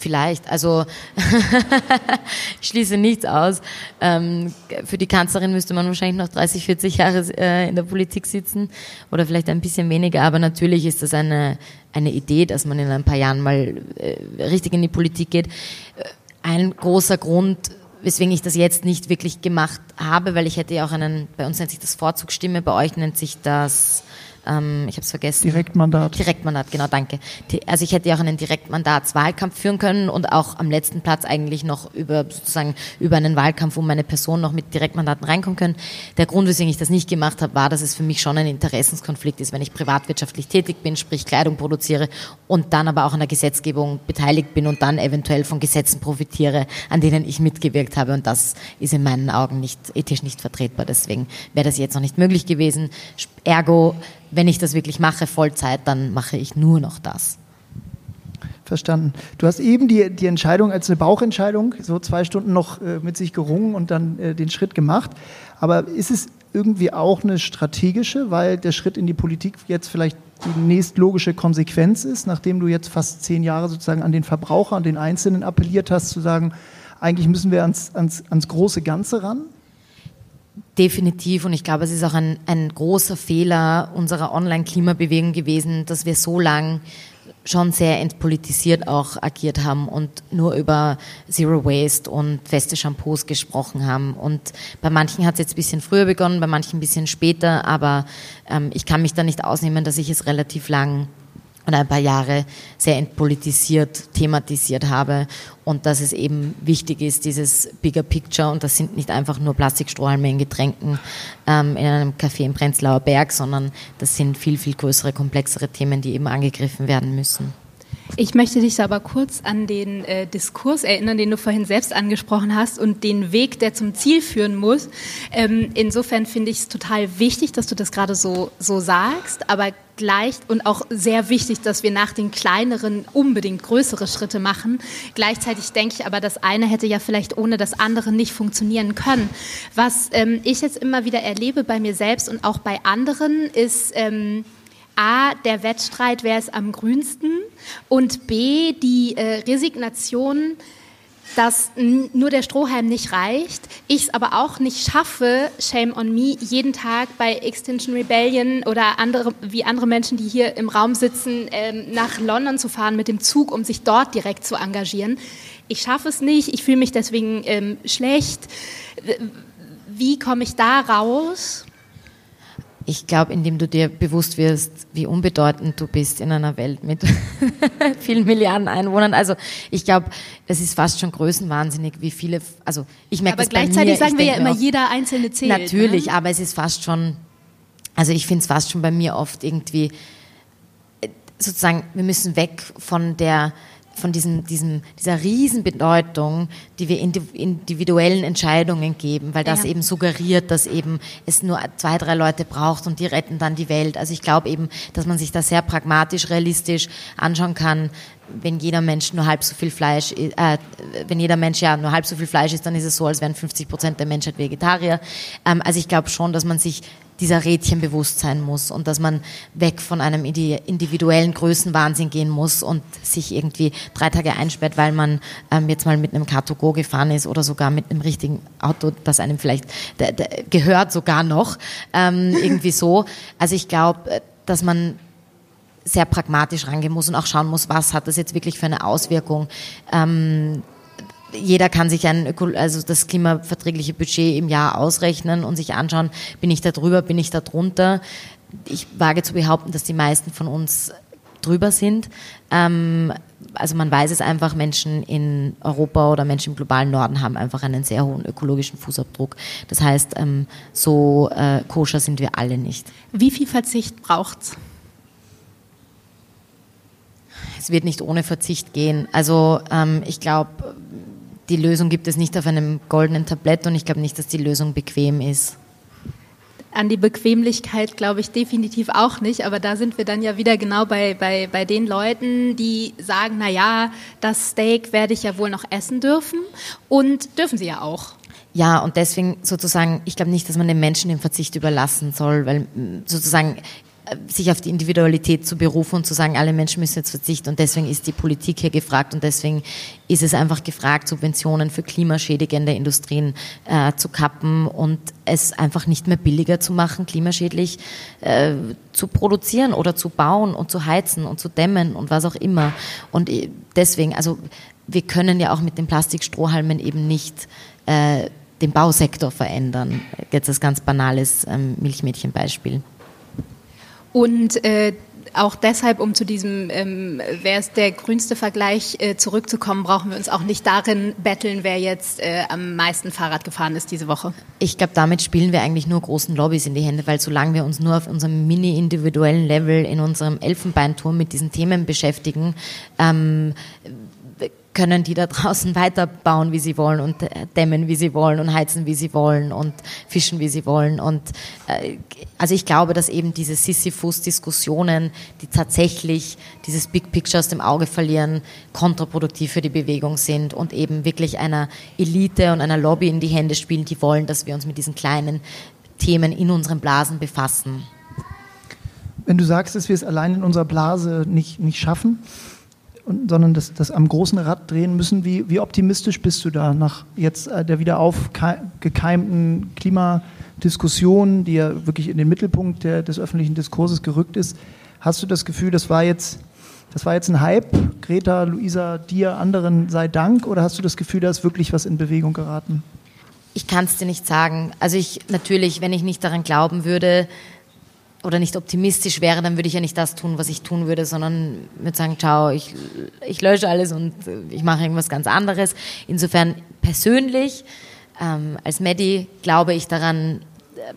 Speaker 3: Vielleicht, also ich schließe nichts aus. Ähm, für die Kanzlerin müsste man wahrscheinlich noch 30, 40 Jahre äh, in der Politik sitzen oder vielleicht ein bisschen weniger, aber natürlich ist das eine, eine Idee, dass man in ein paar Jahren mal äh, richtig in die Politik geht. Äh, ein großer Grund, weswegen ich das jetzt nicht wirklich gemacht habe, weil ich hätte ja auch einen, bei uns nennt sich das Vorzugsstimme, bei euch nennt sich das ähm, ich habe es vergessen.
Speaker 2: Direktmandat.
Speaker 3: Direktmandat, genau, danke. Also ich hätte ja auch einen Direktmandatswahlkampf führen können und auch am letzten Platz eigentlich noch über sozusagen über einen Wahlkampf, wo meine Person noch mit Direktmandaten reinkommen können. Der Grund, weswegen ich das nicht gemacht habe, war, dass es für mich schon ein Interessenskonflikt ist, wenn ich privatwirtschaftlich tätig bin, sprich Kleidung produziere und dann aber auch an der Gesetzgebung beteiligt bin und dann eventuell von Gesetzen profitiere, an denen ich mitgewirkt habe. Und das ist in meinen Augen nicht ethisch nicht vertretbar. Deswegen wäre das jetzt noch nicht möglich gewesen. Ergo wenn ich das wirklich mache, Vollzeit, dann mache ich nur noch das.
Speaker 2: Verstanden. Du hast eben die, die Entscheidung als eine Bauchentscheidung, so zwei Stunden noch äh, mit sich gerungen und dann äh, den Schritt gemacht. Aber ist es irgendwie auch eine strategische, weil der Schritt in die Politik jetzt vielleicht die nächstlogische Konsequenz ist, nachdem du jetzt fast zehn Jahre sozusagen an den Verbraucher, an den Einzelnen appelliert hast, zu sagen, eigentlich müssen wir ans, ans, ans große Ganze ran?
Speaker 3: Definitiv und ich glaube, es ist auch ein, ein großer Fehler unserer Online-Klimabewegung gewesen, dass wir so lang schon sehr entpolitisiert auch agiert haben und nur über Zero Waste und feste Shampoos gesprochen haben. Und bei manchen hat es jetzt ein bisschen früher begonnen, bei manchen ein bisschen später, aber ähm, ich kann mich da nicht ausnehmen, dass ich es relativ lang und ein paar Jahre sehr entpolitisiert, thematisiert habe und dass es eben wichtig ist, dieses Bigger Picture und das sind nicht einfach nur Plastikstrohhalme in Getränken ähm, in einem Café im Prenzlauer Berg, sondern das sind viel, viel größere, komplexere Themen, die eben angegriffen werden müssen.
Speaker 1: Ich möchte dich aber kurz an den äh, Diskurs erinnern, den du vorhin selbst angesprochen hast und den Weg, der zum Ziel führen muss. Ähm, insofern finde ich es total wichtig, dass du das gerade so, so sagst, aber gleich und auch sehr wichtig, dass wir nach den kleineren unbedingt größere Schritte machen. Gleichzeitig denke ich aber, das eine hätte ja vielleicht ohne das andere nicht funktionieren können. Was ähm, ich jetzt immer wieder erlebe bei mir selbst und auch bei anderen ist, ähm, A, der Wettstreit, wer ist am grünsten und B, die äh, Resignation, dass nur der Strohhalm nicht reicht, ich es aber auch nicht schaffe, shame on me, jeden Tag bei Extinction Rebellion oder andere, wie andere Menschen, die hier im Raum sitzen, ähm, nach London zu fahren mit dem Zug, um sich dort direkt zu engagieren. Ich schaffe es nicht, ich fühle mich deswegen ähm, schlecht. Wie komme ich da raus?
Speaker 3: Ich glaube, indem du dir bewusst wirst, wie unbedeutend du bist in einer Welt mit vielen Milliarden Einwohnern. Also ich glaube, es ist fast schon größenwahnsinnig, wie viele. Also ich merke das
Speaker 1: gleichzeitig
Speaker 3: bei mir,
Speaker 1: sagen wir ja immer, auch, jeder einzelne zählt.
Speaker 3: Natürlich, ne? aber es ist fast schon. Also ich finde es fast schon bei mir oft irgendwie äh, sozusagen, wir müssen weg von der von diesem, diesem, dieser Riesenbedeutung, die wir individuellen Entscheidungen geben, weil das ja. eben suggeriert, dass eben es nur zwei, drei Leute braucht und die retten dann die Welt. Also ich glaube eben, dass man sich da sehr pragmatisch, realistisch anschauen kann, wenn jeder Mensch nur halb so viel Fleisch, äh, wenn jeder Mensch ja nur halb so viel Fleisch isst, dann ist es so, als wären 50 Prozent der Menschheit Vegetarier. Ähm, also ich glaube schon, dass man sich dieser Rädchen bewusst sein muss und dass man weg von einem individuellen Größenwahnsinn gehen muss und sich irgendwie drei Tage einsperrt, weil man ähm, jetzt mal mit einem Car2Go gefahren ist oder sogar mit einem richtigen Auto, das einem vielleicht gehört sogar noch, ähm, irgendwie so. Also ich glaube, äh, dass man sehr pragmatisch rangehen muss und auch schauen muss, was hat das jetzt wirklich für eine Auswirkung. Ähm, jeder kann sich ein Öko also das klimaverträgliche Budget im Jahr ausrechnen und sich anschauen, bin ich da drüber, bin ich da drunter. Ich wage zu behaupten, dass die meisten von uns drüber sind. Ähm, also man weiß es einfach, Menschen in Europa oder Menschen im globalen Norden haben einfach einen sehr hohen ökologischen Fußabdruck. Das heißt, ähm, so äh, koscher sind wir alle nicht.
Speaker 1: Wie viel Verzicht braucht's?
Speaker 3: Es wird nicht ohne Verzicht gehen. Also ähm, ich glaube, die Lösung gibt es nicht auf einem goldenen Tablett und ich glaube nicht, dass die Lösung bequem ist.
Speaker 1: An die Bequemlichkeit glaube ich definitiv auch nicht, aber da sind wir dann ja wieder genau bei, bei, bei den Leuten, die sagen, na ja, das Steak werde ich ja wohl noch essen dürfen und dürfen sie ja auch.
Speaker 3: Ja, und deswegen sozusagen, ich glaube nicht, dass man den Menschen den Verzicht überlassen soll, weil sozusagen sich auf die Individualität zu berufen und zu sagen, alle Menschen müssen jetzt verzichten. Und deswegen ist die Politik hier gefragt und deswegen ist es einfach gefragt, Subventionen für klimaschädigende Industrien äh, zu kappen und es einfach nicht mehr billiger zu machen, klimaschädlich äh, zu produzieren oder zu bauen und zu heizen und zu dämmen und was auch immer. Und äh, deswegen, also wir können ja auch mit den Plastikstrohhalmen eben nicht äh, den Bausektor verändern. Jetzt als ganz banales ähm, Milchmädchenbeispiel.
Speaker 1: Und äh, auch deshalb, um zu diesem, ähm, wer ist der grünste Vergleich äh, zurückzukommen, brauchen wir uns auch nicht darin betteln, wer jetzt äh, am meisten Fahrrad gefahren ist diese Woche.
Speaker 3: Ich glaube, damit spielen wir eigentlich nur großen Lobbys in die Hände, weil solange wir uns nur auf unserem mini-individuellen Level in unserem Elfenbeinturm mit diesen Themen beschäftigen, ähm, können die da draußen weiterbauen, wie sie wollen und äh, dämmen, wie sie wollen und heizen, wie sie wollen und fischen, wie sie wollen. Und äh, also ich glaube, dass eben diese Sisyphus-Diskussionen, die tatsächlich dieses Big Picture aus dem Auge verlieren, kontraproduktiv für die Bewegung sind und eben wirklich einer Elite und einer Lobby in die Hände spielen, die wollen, dass wir uns mit diesen kleinen Themen in unseren Blasen befassen.
Speaker 2: Wenn du sagst, dass wir es allein in unserer Blase nicht, nicht schaffen, und, sondern das, das am großen Rad drehen müssen. Wie, wie optimistisch bist du da nach jetzt äh, der wieder aufgekeimten Klimadiskussion, die ja wirklich in den Mittelpunkt der, des öffentlichen Diskurses gerückt ist? Hast du das Gefühl, das war jetzt, das war jetzt ein Hype? Greta, Luisa, dir, anderen sei Dank? Oder hast du das Gefühl, da ist wirklich was in Bewegung geraten?
Speaker 3: Ich kann es dir nicht sagen. Also ich natürlich, wenn ich nicht daran glauben würde, oder nicht optimistisch wäre, dann würde ich ja nicht das tun, was ich tun würde, sondern würde sagen, ciao, ich, ich lösche alles und ich mache irgendwas ganz anderes. Insofern persönlich, ähm, als Medi glaube ich daran, äh,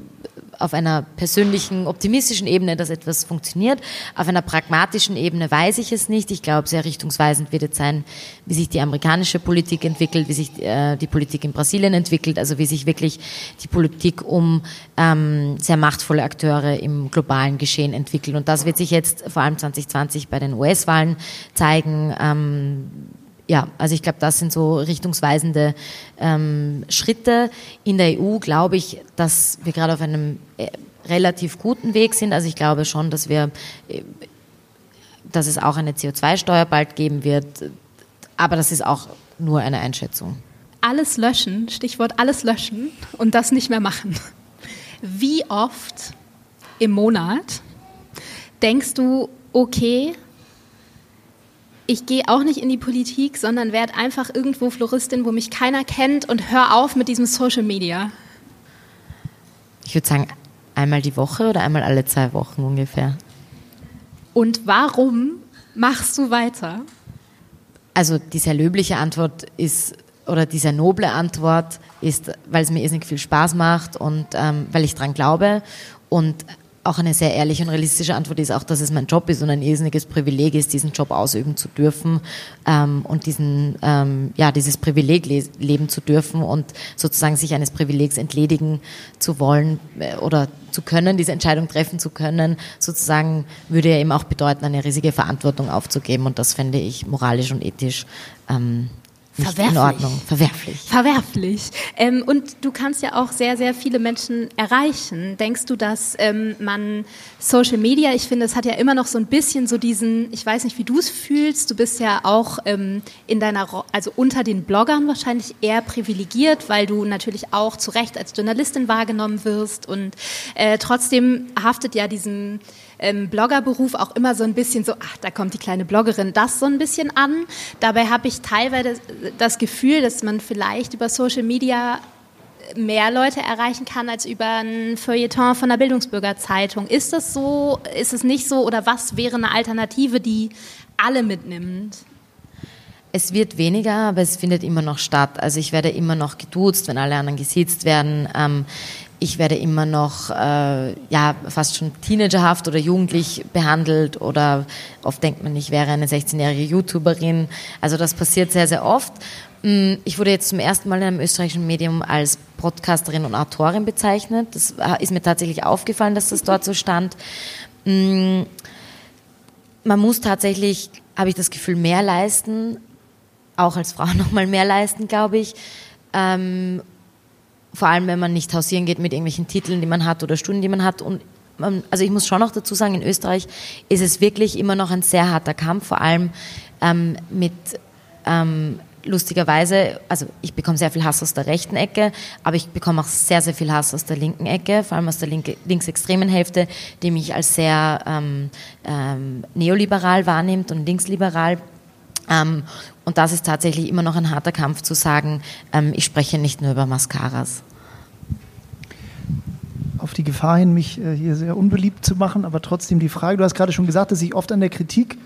Speaker 3: auf einer persönlichen, optimistischen Ebene, dass etwas funktioniert. Auf einer pragmatischen Ebene weiß ich es nicht. Ich glaube, sehr richtungsweisend wird es sein, wie sich die amerikanische Politik entwickelt, wie sich äh, die Politik in Brasilien entwickelt, also wie sich wirklich die Politik um ähm, sehr machtvolle Akteure im globalen Geschehen entwickelt. Und das wird sich jetzt vor allem 2020 bei den US-Wahlen zeigen. Ähm, ja, also ich glaube, das sind so richtungsweisende ähm, Schritte. In der EU glaube ich, dass wir gerade auf einem äh, relativ guten Weg sind. Also ich glaube schon, dass wir, äh, dass es auch eine CO2-Steuer bald geben wird. Aber das ist auch nur eine Einschätzung.
Speaker 1: Alles löschen, Stichwort alles löschen und das nicht mehr machen. Wie oft im Monat denkst du, okay, ich gehe auch nicht in die Politik, sondern werde einfach irgendwo Floristin, wo mich keiner kennt und hör auf mit diesem Social Media.
Speaker 3: Ich würde sagen, einmal die Woche oder einmal alle zwei Wochen ungefähr.
Speaker 1: Und warum machst du weiter?
Speaker 3: Also die sehr löbliche Antwort ist, oder die sehr noble Antwort ist, weil es mir irrsinnig viel Spaß macht und ähm, weil ich dran glaube und auch eine sehr ehrliche und realistische Antwort ist auch, dass es mein Job ist und ein irrsinniges Privileg ist, diesen Job ausüben zu dürfen ähm, und diesen, ähm, ja, dieses Privileg le leben zu dürfen und sozusagen sich eines Privilegs entledigen zu wollen äh, oder zu können, diese Entscheidung treffen zu können, sozusagen würde ja eben auch bedeuten, eine riesige Verantwortung aufzugeben. Und das fände ich moralisch und ethisch ähm, nicht Verwerflich. in Ordnung.
Speaker 1: Verwerflich. Verwerflich. Ähm, und du kannst ja auch sehr, sehr viele Menschen erreichen. Denkst du, dass ähm, man Social Media, ich finde, es hat ja immer noch so ein bisschen so diesen, ich weiß nicht, wie du es fühlst, du bist ja auch ähm, in deiner, also unter den Bloggern wahrscheinlich eher privilegiert, weil du natürlich auch zu Recht als Journalistin wahrgenommen wirst und äh, trotzdem haftet ja diesem ähm, Bloggerberuf auch immer so ein bisschen so, ach, da kommt die kleine Bloggerin, das so ein bisschen an. Dabei habe ich teilweise das Gefühl, dass man vielleicht über Social Media mehr Leute erreichen kann als über ein Feuilleton von der Bildungsbürgerzeitung. Ist das so? Ist es nicht so? Oder was wäre eine Alternative, die alle mitnimmt?
Speaker 3: Es wird weniger, aber es findet immer noch statt. Also ich werde immer noch geduzt, wenn alle anderen gesitzt werden. Ähm, ich werde immer noch äh, ja fast schon teenagerhaft oder jugendlich behandelt oder oft denkt man, ich wäre eine 16-jährige YouTuberin. Also das passiert sehr, sehr oft. Mm, ich wurde jetzt zum ersten Mal in einem österreichischen Medium als Podcasterin und Autorin bezeichnet. Das ist mir tatsächlich aufgefallen, dass das dort so stand. Mm, man muss tatsächlich, habe ich das Gefühl, mehr leisten, auch als Frau nochmal mehr leisten, glaube ich. Ähm, vor allem, wenn man nicht hausieren geht mit irgendwelchen Titeln, die man hat oder Stunden, die man hat. Und also ich muss schon noch dazu sagen, in Österreich ist es wirklich immer noch ein sehr harter Kampf, vor allem ähm, mit ähm, lustigerweise, also ich bekomme sehr viel Hass aus der rechten Ecke, aber ich bekomme auch sehr, sehr viel Hass aus der linken Ecke, vor allem aus der linke, linksextremen Hälfte, die mich als sehr ähm, ähm, neoliberal wahrnimmt und linksliberal. Und das ist tatsächlich immer noch ein harter Kampf zu sagen, ähm, ich spreche nicht nur über Mascaras.
Speaker 2: Auf die Gefahr hin, mich äh, hier sehr unbeliebt zu machen, aber trotzdem die Frage, du hast gerade schon gesagt, dass ich oft an der Kritik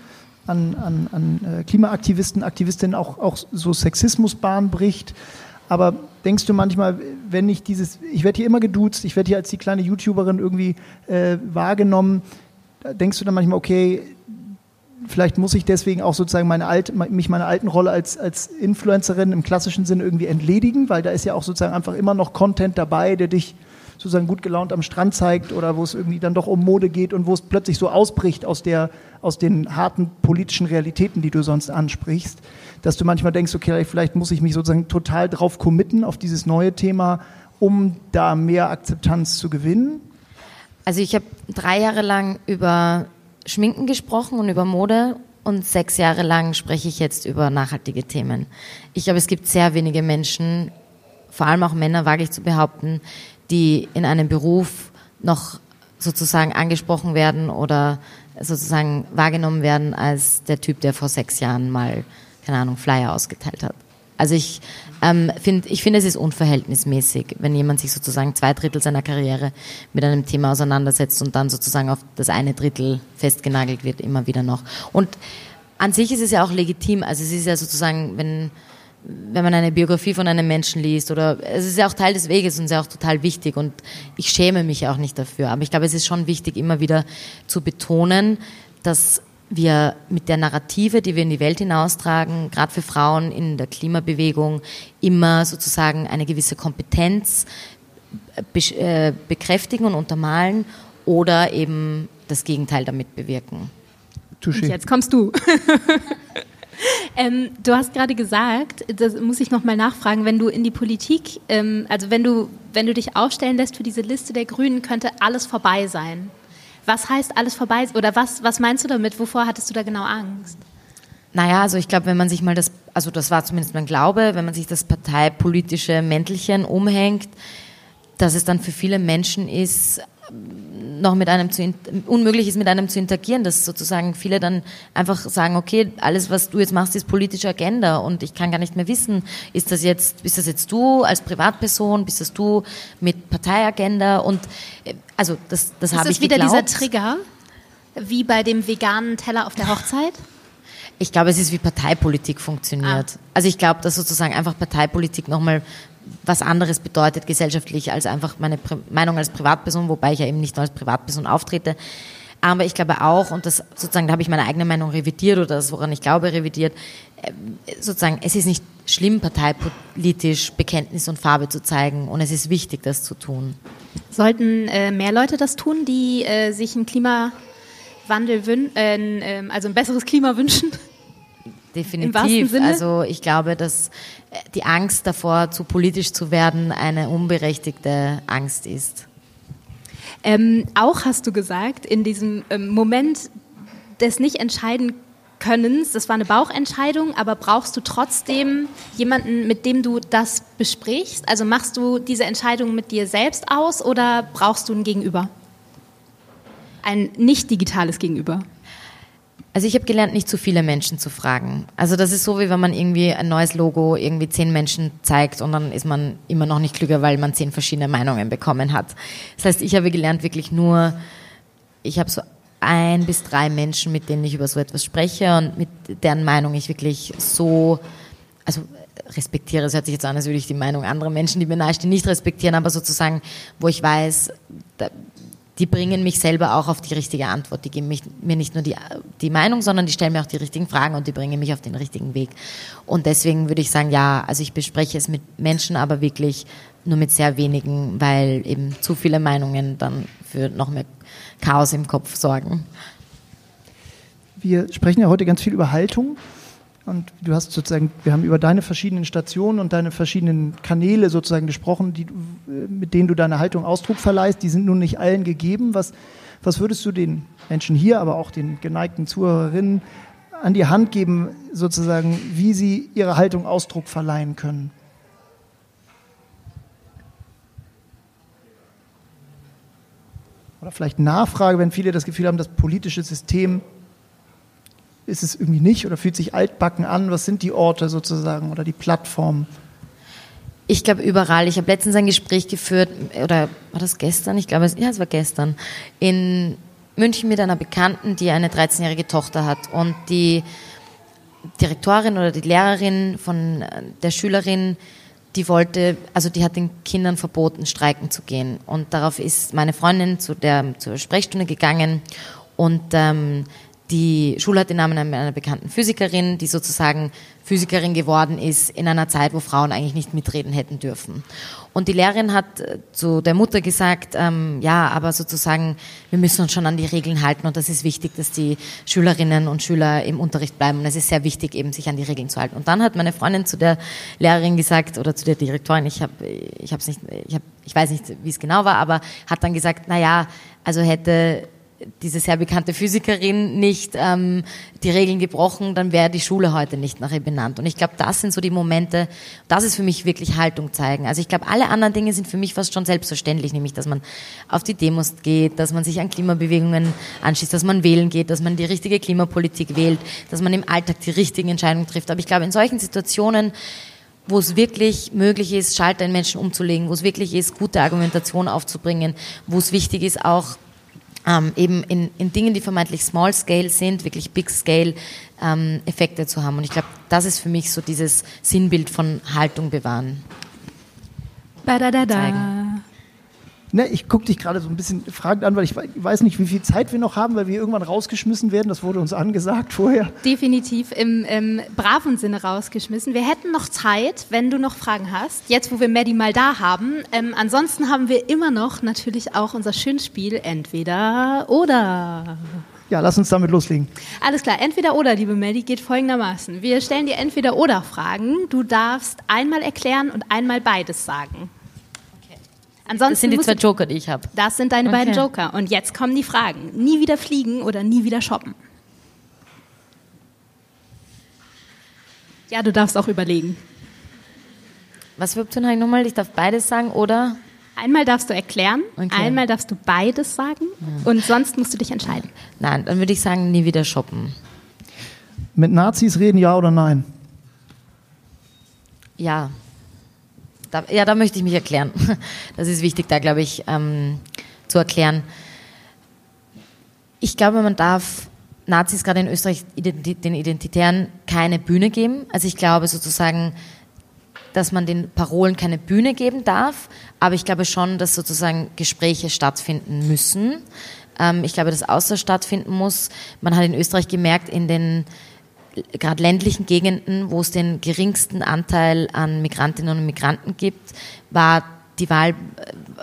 Speaker 2: an, an, an äh, Klimaaktivisten, Aktivistinnen auch, auch so Sexismusbahn bricht. Aber denkst du manchmal, wenn ich dieses, ich werde hier immer geduzt, ich werde hier als die kleine YouTuberin irgendwie äh, wahrgenommen, denkst du dann manchmal, okay, vielleicht muss ich deswegen auch sozusagen meine alte, mich meiner alten Rolle als, als Influencerin im klassischen Sinne irgendwie entledigen, weil da ist ja auch sozusagen einfach immer noch Content dabei, der dich sozusagen gut gelaunt am Strand zeigt oder wo es irgendwie dann doch um Mode geht und wo es plötzlich so ausbricht aus, der, aus den harten politischen Realitäten, die du sonst ansprichst, dass du manchmal denkst, okay, vielleicht muss ich mich sozusagen total drauf committen auf dieses neue Thema, um da mehr Akzeptanz zu gewinnen?
Speaker 3: Also ich habe drei Jahre lang über Schminken gesprochen und über Mode und sechs Jahre lang spreche ich jetzt über nachhaltige Themen. Ich glaube, es gibt sehr wenige Menschen, vor allem auch Männer, wage ich zu behaupten, die in einem Beruf noch sozusagen angesprochen werden oder sozusagen wahrgenommen werden als der Typ, der vor sechs Jahren mal, keine Ahnung, Flyer ausgeteilt hat. Also ich ähm, finde, ich finde, es ist unverhältnismäßig, wenn jemand sich sozusagen zwei Drittel seiner Karriere mit einem Thema auseinandersetzt und dann sozusagen auf das eine Drittel festgenagelt wird, immer wieder noch. Und an sich ist es ja auch legitim. Also es ist ja sozusagen, wenn wenn man eine Biografie von einem Menschen liest oder es ist ja auch Teil des Weges und ist ja auch total wichtig und ich schäme mich auch nicht dafür. Aber ich glaube, es ist schon wichtig, immer wieder zu betonen, dass wir mit der Narrative, die wir in die Welt hinaustragen, gerade für Frauen in der Klimabewegung, immer sozusagen eine gewisse Kompetenz äh, bekräftigen und untermalen oder eben das Gegenteil damit bewirken.
Speaker 1: Und jetzt kommst du. Ähm, du hast gerade gesagt, das muss ich nochmal nachfragen, wenn du in die Politik, ähm, also wenn du, wenn du dich aufstellen lässt für diese Liste der Grünen, könnte alles vorbei sein. Was heißt alles vorbei? Oder was, was meinst du damit? Wovor hattest du da genau Angst?
Speaker 3: Naja, also ich glaube, wenn man sich mal das, also das war zumindest mein Glaube, wenn man sich das parteipolitische Mäntelchen umhängt, dass es dann für viele Menschen ist, noch mit einem zu, unmöglich ist, mit einem zu interagieren, dass sozusagen viele dann einfach sagen, okay, alles, was du jetzt machst, ist politische Agenda und ich kann gar nicht mehr wissen, ist das jetzt, bist das jetzt du als Privatperson, bist das du mit Parteiagenda und äh, also das, das habe ich
Speaker 1: Ist das wieder dieser Trigger, wie bei dem veganen Teller auf der Hochzeit?
Speaker 3: Ich glaube, es ist wie Parteipolitik funktioniert. Ah. Also ich glaube, dass sozusagen einfach Parteipolitik nochmal was anderes bedeutet gesellschaftlich als einfach meine Pri Meinung als Privatperson, wobei ich ja eben nicht nur als Privatperson auftrete. Aber ich glaube auch, und das sozusagen, da habe ich meine eigene Meinung revidiert oder das, woran ich glaube, revidiert, äh, sozusagen, es ist nicht schlimm, parteipolitisch Bekenntnis und Farbe zu zeigen und es ist wichtig, das zu tun.
Speaker 1: Sollten äh, mehr Leute das tun, die äh, sich einen Klimawandel äh, ähm, also ein besseres Klima wünschen?
Speaker 3: Definitiv. Also ich glaube, dass äh, die Angst davor, zu politisch zu werden, eine unberechtigte Angst ist.
Speaker 1: Ähm, auch hast du gesagt, in diesem ähm, Moment des nicht entscheiden Könnens, das war eine Bauchentscheidung, aber brauchst du trotzdem jemanden, mit dem du das besprichst? Also machst du diese Entscheidung mit dir selbst aus oder brauchst du ein Gegenüber? Ein nicht digitales Gegenüber?
Speaker 3: Also ich habe gelernt, nicht zu viele Menschen zu fragen. Also das ist so, wie wenn man irgendwie ein neues Logo irgendwie zehn Menschen zeigt und dann ist man immer noch nicht klüger, weil man zehn verschiedene Meinungen bekommen hat. Das heißt, ich habe gelernt, wirklich nur, ich habe so ein bis drei Menschen, mit denen ich über so etwas spreche und mit deren Meinung ich wirklich so, also respektiere, es hört sich jetzt an, als würde ich die Meinung anderer Menschen, die mir nahestehen, nicht respektieren, aber sozusagen, wo ich weiß, da, die bringen mich selber auch auf die richtige Antwort. Die geben mich, mir nicht nur die, die Meinung, sondern die stellen mir auch die richtigen Fragen und die bringen mich auf den richtigen Weg. Und deswegen würde ich sagen, ja, also ich bespreche es mit Menschen, aber wirklich nur mit sehr wenigen, weil eben zu viele Meinungen dann für noch mehr Chaos im Kopf sorgen.
Speaker 2: Wir sprechen ja heute ganz viel über Haltung. Und du hast sozusagen, wir haben über deine verschiedenen Stationen und deine verschiedenen Kanäle sozusagen gesprochen, die, mit denen du deine Haltung Ausdruck verleihst. Die sind nun nicht allen gegeben. Was, was würdest du den Menschen hier, aber auch den geneigten Zuhörerinnen an die Hand geben, sozusagen, wie sie ihre Haltung Ausdruck verleihen können? Oder vielleicht Nachfrage, wenn viele das Gefühl haben, das politische System ist es irgendwie nicht oder fühlt sich altbacken an? Was sind die Orte sozusagen oder die Plattformen?
Speaker 3: Ich glaube überall. Ich habe letztens ein Gespräch geführt, oder war das gestern? Ich glaube, ja, es war gestern, in München mit einer Bekannten, die eine 13-jährige Tochter hat. Und die Direktorin oder die Lehrerin von der Schülerin, die wollte, also die hat den Kindern verboten, streiken zu gehen. Und darauf ist meine Freundin zu der, zur Sprechstunde gegangen und ähm, die Schule hat den Namen einer bekannten Physikerin, die sozusagen Physikerin geworden ist in einer Zeit, wo Frauen eigentlich nicht mitreden hätten dürfen. Und die Lehrerin hat äh, zu der Mutter gesagt, ähm, ja, aber sozusagen, wir müssen uns schon an die Regeln halten und das ist wichtig, dass die Schülerinnen und Schüler im Unterricht bleiben. Und es ist sehr wichtig, eben sich an die Regeln zu halten. Und dann hat meine Freundin zu der Lehrerin gesagt oder zu der Direktorin, ich habe, ich habe nicht, ich habe, ich weiß nicht, wie es genau war, aber hat dann gesagt, na ja, also hätte diese sehr bekannte Physikerin nicht ähm, die Regeln gebrochen, dann wäre die Schule heute nicht nach ihr benannt. Und ich glaube, das sind so die Momente, das ist für mich wirklich Haltung zeigen. Also ich glaube, alle anderen Dinge sind für mich fast schon selbstverständlich, nämlich, dass man auf die Demos geht, dass man sich an Klimabewegungen anschließt, dass man wählen geht, dass man die richtige Klimapolitik wählt, dass man im Alltag die richtigen Entscheidungen trifft. Aber ich glaube, in solchen Situationen, wo es wirklich möglich ist, Schalter in Menschen umzulegen, wo es wirklich ist, gute Argumentation aufzubringen, wo es wichtig ist, auch ähm, eben in, in Dingen, die vermeintlich Small Scale sind, wirklich Big Scale ähm, Effekte zu haben. Und ich glaube, das ist für mich so dieses Sinnbild von Haltung bewahren.
Speaker 1: Ba da da da.
Speaker 2: Ne, ich gucke dich gerade so ein bisschen fragend an, weil ich weiß nicht, wie viel Zeit wir noch haben, weil wir irgendwann rausgeschmissen werden. Das wurde uns angesagt vorher.
Speaker 1: Definitiv im, im braven Sinne rausgeschmissen. Wir hätten noch Zeit, wenn du noch Fragen hast. Jetzt, wo wir Maddie mal da haben. Ähm, ansonsten haben wir immer noch natürlich auch unser schönes Spiel Entweder oder.
Speaker 2: Ja, lass uns damit loslegen.
Speaker 1: Alles klar, entweder oder, liebe Melly, geht folgendermaßen. Wir stellen dir entweder oder Fragen. Du darfst einmal erklären und einmal beides sagen.
Speaker 3: Ansonsten das sind die zwei Joker, die ich habe.
Speaker 1: Das sind deine okay. beiden Joker. Und jetzt kommen die Fragen. Nie wieder fliegen oder nie wieder shoppen? Ja, du darfst auch überlegen.
Speaker 3: Was für Optionen habe ich nochmal? Ich darf beides sagen oder?
Speaker 1: Einmal darfst du erklären, okay. einmal darfst du beides sagen ja. und sonst musst du dich entscheiden.
Speaker 3: Nein, dann würde ich sagen, nie wieder shoppen.
Speaker 2: Mit Nazis reden, ja oder nein?
Speaker 3: Ja. Da, ja, da möchte ich mich erklären. Das ist wichtig, da glaube ich, ähm, zu erklären. Ich glaube, man darf Nazis gerade in Österreich den Identitären keine Bühne geben. Also ich glaube sozusagen, dass man den Parolen keine Bühne geben darf, aber ich glaube schon, dass sozusagen Gespräche stattfinden müssen. Ähm, ich glaube, dass Austausch stattfinden muss. Man hat in Österreich gemerkt, in den gerade ländlichen Gegenden, wo es den geringsten Anteil an Migrantinnen und Migranten gibt, war die Wahl,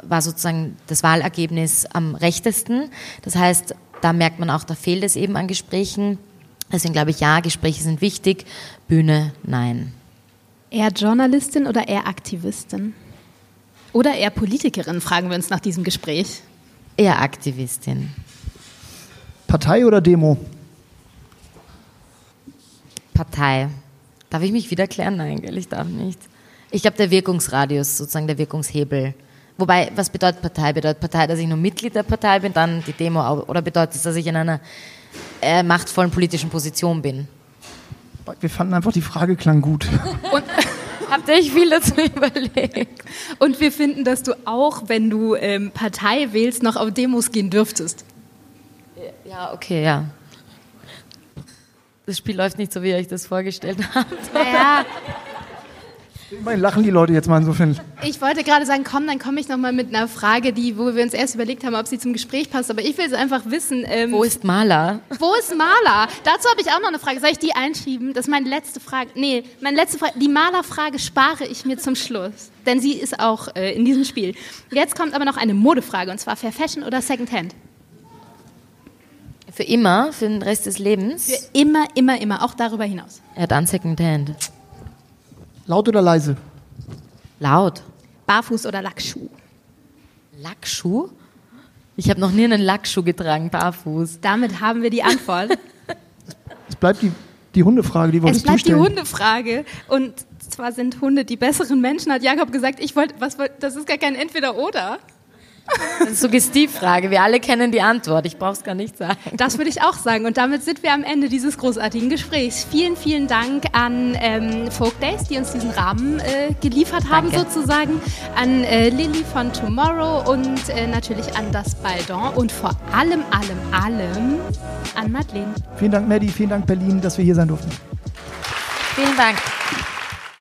Speaker 3: war sozusagen das Wahlergebnis am rechtesten. Das heißt, da merkt man auch, da fehlt es eben an Gesprächen. Deswegen glaube ich, ja, Gespräche sind wichtig, Bühne, nein.
Speaker 1: Eher Journalistin oder eher Aktivistin? Oder eher Politikerin, fragen wir uns nach diesem Gespräch.
Speaker 3: Eher Aktivistin.
Speaker 2: Partei oder Demo?
Speaker 3: Partei. Darf ich mich wieder klären? Nein, ich darf nicht. Ich glaube, der Wirkungsradius, sozusagen der Wirkungshebel. Wobei, was bedeutet Partei? Bedeutet Partei, dass ich nur Mitglied der Partei bin, dann die Demo, oder bedeutet es, dass ich in einer äh, machtvollen politischen Position bin?
Speaker 2: Wir fanden einfach, die Frage klang gut.
Speaker 1: Und
Speaker 3: habt ihr euch viel dazu überlegt?
Speaker 1: Und wir finden, dass du auch, wenn du ähm, Partei wählst, noch auf Demos gehen dürftest.
Speaker 3: Ja, okay, ja das Spiel läuft nicht so, wie ihr euch das vorgestellt habt.
Speaker 1: Naja,
Speaker 2: Immerhin lachen die Leute jetzt mal insofern.
Speaker 1: Ich wollte gerade sagen, komm, dann komme ich nochmal mit einer Frage, die, wo wir uns erst überlegt haben, ob sie zum Gespräch passt. Aber ich will es einfach wissen.
Speaker 3: Ähm, wo ist Maler?
Speaker 1: Wo ist Maler? Dazu habe ich auch noch eine Frage. Soll ich die einschieben? Das ist meine letzte Frage. Nee, meine letzte Frage. Die Malerfrage spare ich mir zum Schluss. Denn sie ist auch äh, in diesem Spiel. Jetzt kommt aber noch eine Modefrage. Und zwar Fair Fashion oder Secondhand?
Speaker 3: Für immer? Für den Rest des Lebens?
Speaker 1: Für immer, immer, immer. Auch darüber hinaus.
Speaker 3: Ja, dann Secondhand.
Speaker 2: Laut oder leise?
Speaker 3: Laut.
Speaker 1: Barfuß oder Lackschuh?
Speaker 3: Lackschuh? Ich habe noch nie einen Lackschuh getragen, barfuß.
Speaker 1: Damit haben wir die Antwort.
Speaker 2: es bleibt die, die Hundefrage, die
Speaker 1: stellen.
Speaker 2: Es bleibt
Speaker 1: die Hundefrage. Und zwar sind Hunde die besseren Menschen, hat Jakob gesagt. Ich wollte, was, das ist gar kein Entweder-Oder.
Speaker 3: Ist Suggestivfrage. Wir alle kennen die Antwort. Ich brauche es gar nicht sagen.
Speaker 1: Das würde ich auch sagen. Und damit sind wir am Ende dieses großartigen Gesprächs. Vielen, vielen Dank an ähm, Folk Days, die uns diesen Rahmen äh, geliefert haben, Danke. sozusagen. An äh, Lilly von Tomorrow und äh, natürlich an das Baldon und vor allem, allem, allem an Madeleine.
Speaker 2: Vielen Dank, Maddie. Vielen Dank, Berlin, dass wir hier sein durften.
Speaker 3: Vielen Dank.